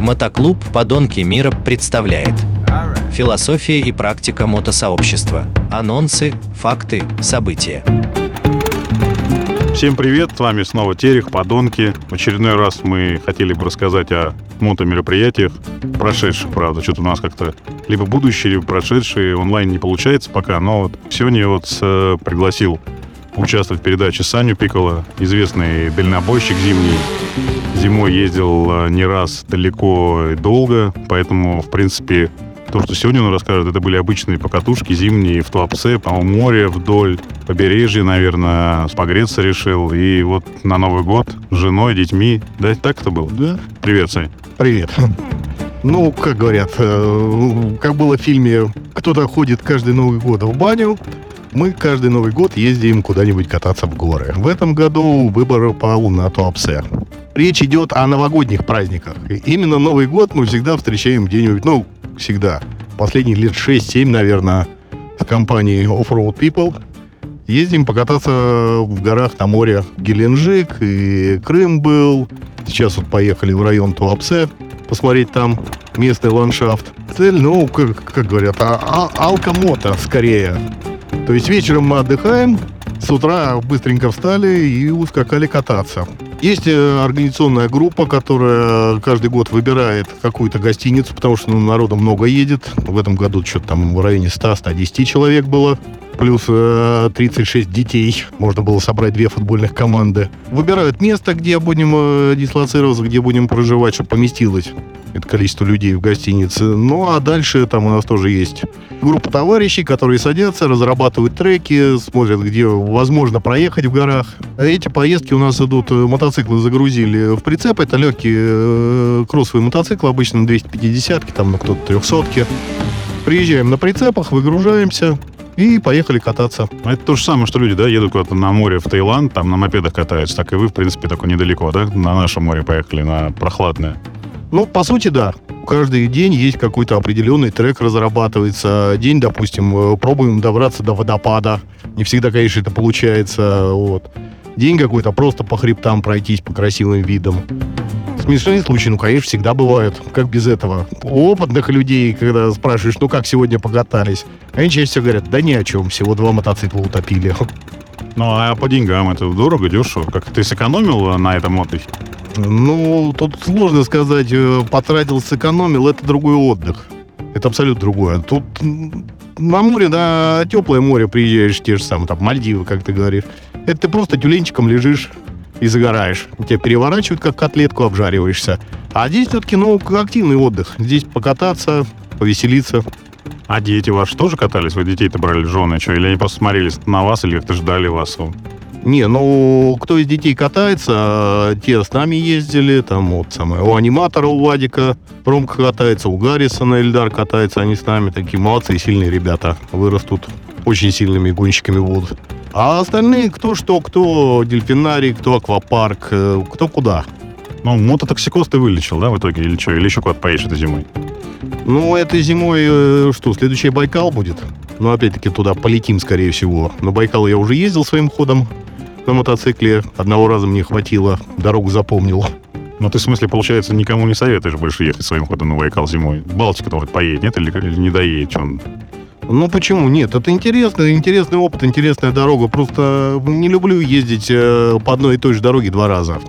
Мотоклуб «Подонки мира» представляет Философия и практика мотосообщества. Анонсы, факты, события. Всем привет, с вами снова Терех, Подонки. В очередной раз мы хотели бы рассказать о мотомероприятиях, прошедших, правда, что-то у нас как-то либо будущее, либо прошедшие, онлайн не получается пока, но вот сегодня я вот э, пригласил участвовать в передаче Саню Пикола, известный дальнобойщик зимний. Зимой ездил э, не раз далеко и долго, поэтому, в принципе, то, что сегодня он расскажет, это были обычные покатушки зимние в Туапсе, по море вдоль побережья, наверное, погреться решил. И вот на Новый год с женой, детьми. Да, так это было? Да. Привет, Сань. Привет. Ну, как говорят, э, как было в фильме «Кто-то ходит каждый Новый год в баню», мы каждый Новый год ездим куда-нибудь кататься в горы. В этом году выбор пал на Туапсе. Речь идет о новогодних праздниках. И именно Новый год мы всегда встречаем где-нибудь, ну, всегда. Последние лет 6-7, наверное, с компанией Offroad People. Ездим покататься в горах на море. Геленджик и Крым был. Сейчас вот поехали в район Туапсе посмотреть там местный ландшафт. Цель, ну, как, как говорят, а, а, алкомото скорее. То есть вечером мы отдыхаем, с утра быстренько встали и ускакали кататься. Есть э, организационная группа, которая каждый год выбирает какую-то гостиницу, потому что ну, народу много едет. В этом году что-то там в районе 100-110 человек было плюс э, 36 детей. Можно было собрать две футбольных команды. Выбирают место, где будем э, дислоцироваться, где будем проживать, чтобы поместилось это количество людей в гостинице. Ну, а дальше там у нас тоже есть группа товарищей, которые садятся, разрабатывают треки, смотрят, где возможно проехать в горах. Эти поездки у нас идут, э, мотоциклы загрузили в прицеп, это легкие э, кроссовые мотоциклы, обычно 250-ки, там ну, кто-то 300-ки. Приезжаем на прицепах, выгружаемся, и поехали кататься. Это то же самое, что люди, да, едут куда-то на море в Таиланд, там на мопедах катаются, так и вы, в принципе, такой недалеко, да, на наше море поехали, на прохладное. Ну, по сути, да. Каждый день есть какой-то определенный трек разрабатывается. День, допустим, э, пробуем добраться до водопада. Не всегда, конечно, это получается. Вот. День какой-то просто по хребтам пройтись по красивым видам. Смешные случаи, ну, конечно, всегда бывают. Как без этого? У опытных людей, когда спрашиваешь, ну, как сегодня покатались, они чаще всего говорят, да ни о чем, всего два мотоцикла утопили. Ну, а по деньгам это дорого, дешево? Как ты сэкономил на этом отдыхе? Ну, тут сложно сказать, э, потратил, сэкономил, это другой отдых. Это абсолютно другое. Тут на море, на теплое море приезжаешь, те же самые, там, Мальдивы, как ты говоришь. Это ты просто тюленчиком лежишь и загораешь. Тебя переворачивают, как котлетку, обжариваешься. А здесь все-таки, ну, активный отдых. Здесь покататься, повеселиться. А дети ваши тоже катались? Вы детей-то брали жены, что? Или они просто смотрелись на вас, или как-то ждали вас? Не, ну, кто из детей катается, те с нами ездили, там вот самое, у аниматора, у Вадика Ромка катается, у Гаррисона Эльдар катается, они с нами такие молодцы и сильные ребята, вырастут очень сильными гонщиками будут. А остальные кто что, кто дельфинарий, кто аквапарк, э, кто куда. Ну, мототоксикоз ты вылечил, да, в итоге, или что? Или еще куда-то поедешь этой зимой? Ну, этой зимой э, что, следующий Байкал будет? Ну, опять-таки, туда полетим, скорее всего. На Байкал я уже ездил своим ходом на мотоцикле. Одного раза мне хватило, дорогу запомнил. Ну, ты, в смысле, получается, никому не советуешь больше ехать своим ходом на Байкал зимой? Балтика-то вот поедет, нет? Или, или не доедет? Он? Ну, почему нет? Это интересно, интересный опыт, интересная дорога. Просто не люблю ездить э, по одной и той же дороге два раза.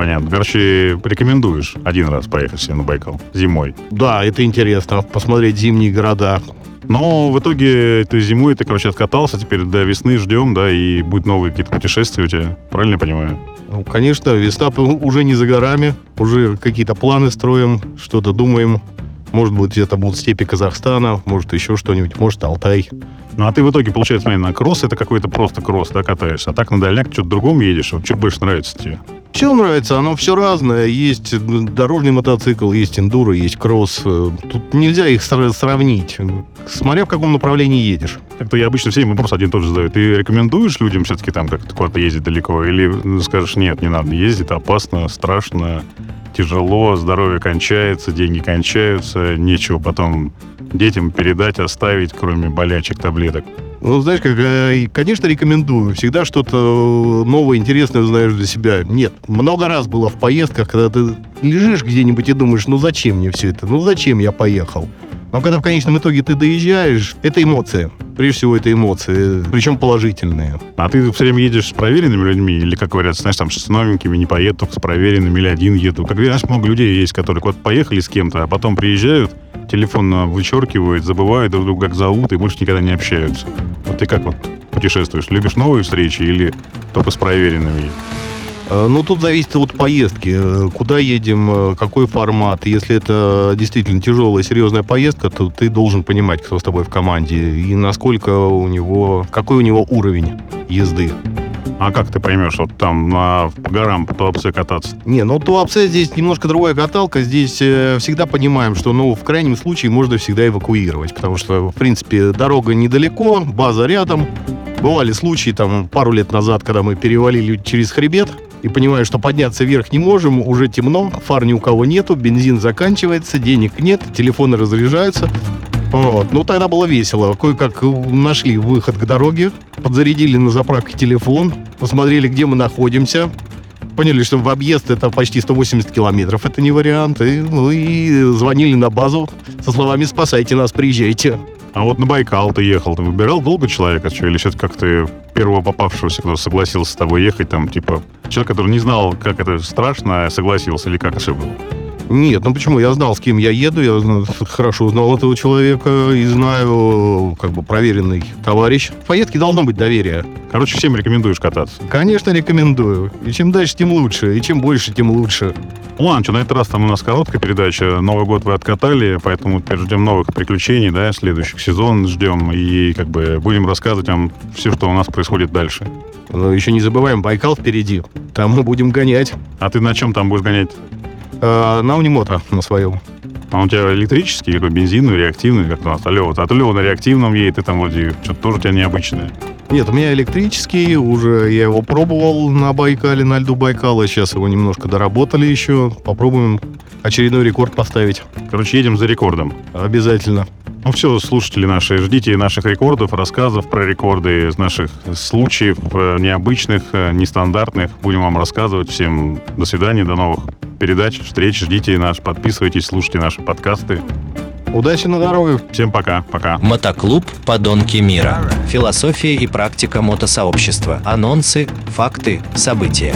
Понятно. Короче, рекомендуешь один раз поехать себе на Байкал зимой? Да, это интересно, посмотреть зимние города. Но в итоге ты зимой ты, короче, откатался, теперь до весны ждем, да, и будут новые какие-то путешествия у тебя. Правильно я понимаю? Ну, конечно, весна уже не за горами, уже какие-то планы строим, что-то думаем. Может быть, где-то будут степи Казахстана, может, еще что-нибудь, может, Алтай. Ну, а ты в итоге, получается, на кросс это какой-то просто кросс, да, катаешься, а так на дальняк что-то другом едешь, вот что больше нравится тебе? Все нравится, оно все разное. Есть дорожный мотоцикл, есть эндуро, есть кросс. Тут нельзя их сравнить, смотря в каком направлении едешь. Это я обычно всем вопрос один и тот же задаю. Ты рекомендуешь людям все-таки там как-то куда-то ездить далеко? Или скажешь, нет, не надо ездить, опасно, страшно, тяжело, здоровье кончается, деньги кончаются, нечего потом детям передать, оставить, кроме болячек, таблеток. Ну, знаешь, как, э, конечно, рекомендую. Всегда что-то э, новое, интересное узнаешь для себя. Нет, много раз было в поездках, когда ты лежишь где-нибудь и думаешь, ну зачем мне все это? Ну зачем я поехал? Но когда в конечном итоге ты доезжаешь, это эмоции. Прежде всего, это эмоции, причем положительные. А ты все время едешь с проверенными людьми? Или, как говорят, знаешь, там с новенькими не поеду, с проверенными, или один еду? Как знаешь, много людей есть, которые куда-то поехали с кем-то, а потом приезжают, телефон вычеркивают, забывают друг друга, как зовут, и больше никогда не общаются. Вот ты как вот путешествуешь? Любишь новые встречи или только с проверенными? Э, ну, тут зависит от поездки. Э, куда едем, э, какой формат. Если это действительно тяжелая, серьезная поездка, то ты должен понимать, кто с тобой в команде и насколько у него, какой у него уровень езды. А как ты поймешь, вот там на, по горам по Туапсе кататься? Не, ну Туапсе здесь немножко другая каталка. Здесь э, всегда понимаем, что, ну, в крайнем случае можно всегда эвакуировать, потому что, в принципе, дорога недалеко, база рядом. Бывали случаи, там, пару лет назад, когда мы перевалили через хребет, и понимаю, что подняться вверх не можем, уже темно, фар ни у кого нету, бензин заканчивается, денег нет, телефоны разряжаются. Вот. Ну, тогда было весело. Кое-как нашли выход к дороге, подзарядили на заправке телефон, посмотрели, где мы находимся, поняли, что в объезд это почти 180 километров, это не вариант, и, ну, и звонили на базу со словами «спасайте нас, приезжайте». А вот на Байкал ты ехал, ты выбирал долго человека, что, или сейчас как ты первого попавшегося, кто согласился с тобой ехать, там, типа, человек, который не знал, как это страшно, согласился, или как это было? Нет, ну почему? Я знал, с кем я еду, я хорошо узнал этого человека и знаю, как бы, проверенный товарищ. В поездке должно быть доверие. Короче, всем рекомендуешь кататься? Конечно, рекомендую. И чем дальше, тем лучше. И чем больше, тем лучше. Ладно, что на этот раз там у нас короткая передача. Новый год вы откатали, поэтому теперь ждем новых приключений, да, следующих сезон ждем. И как бы будем рассказывать вам все, что у нас происходит дальше. Но еще не забываем, Байкал впереди. Там мы будем гонять. А ты на чем там будешь гонять? Э, на унимота на своем. А у тебя электрический или бензиновый, реактивный, как у нас? А Лева, а то Лева на реактивном едет, и там вроде что-то тоже у тебя необычное. Нет, у меня электрический, уже я его пробовал на Байкале, на льду Байкала, сейчас его немножко доработали еще, попробуем очередной рекорд поставить. Короче, едем за рекордом. Обязательно. Ну все, слушатели наши, ждите наших рекордов, рассказов про рекорды из наших случаев необычных, э, нестандартных. Будем вам рассказывать. Всем до свидания, до новых передач, встреч. Ждите наш, подписывайтесь, слушайте наши подкасты. Удачи на дорогах. Всем пока. Пока. Мотоклуб «Подонки мира». Философия и практика мотосообщества. Анонсы, факты, события.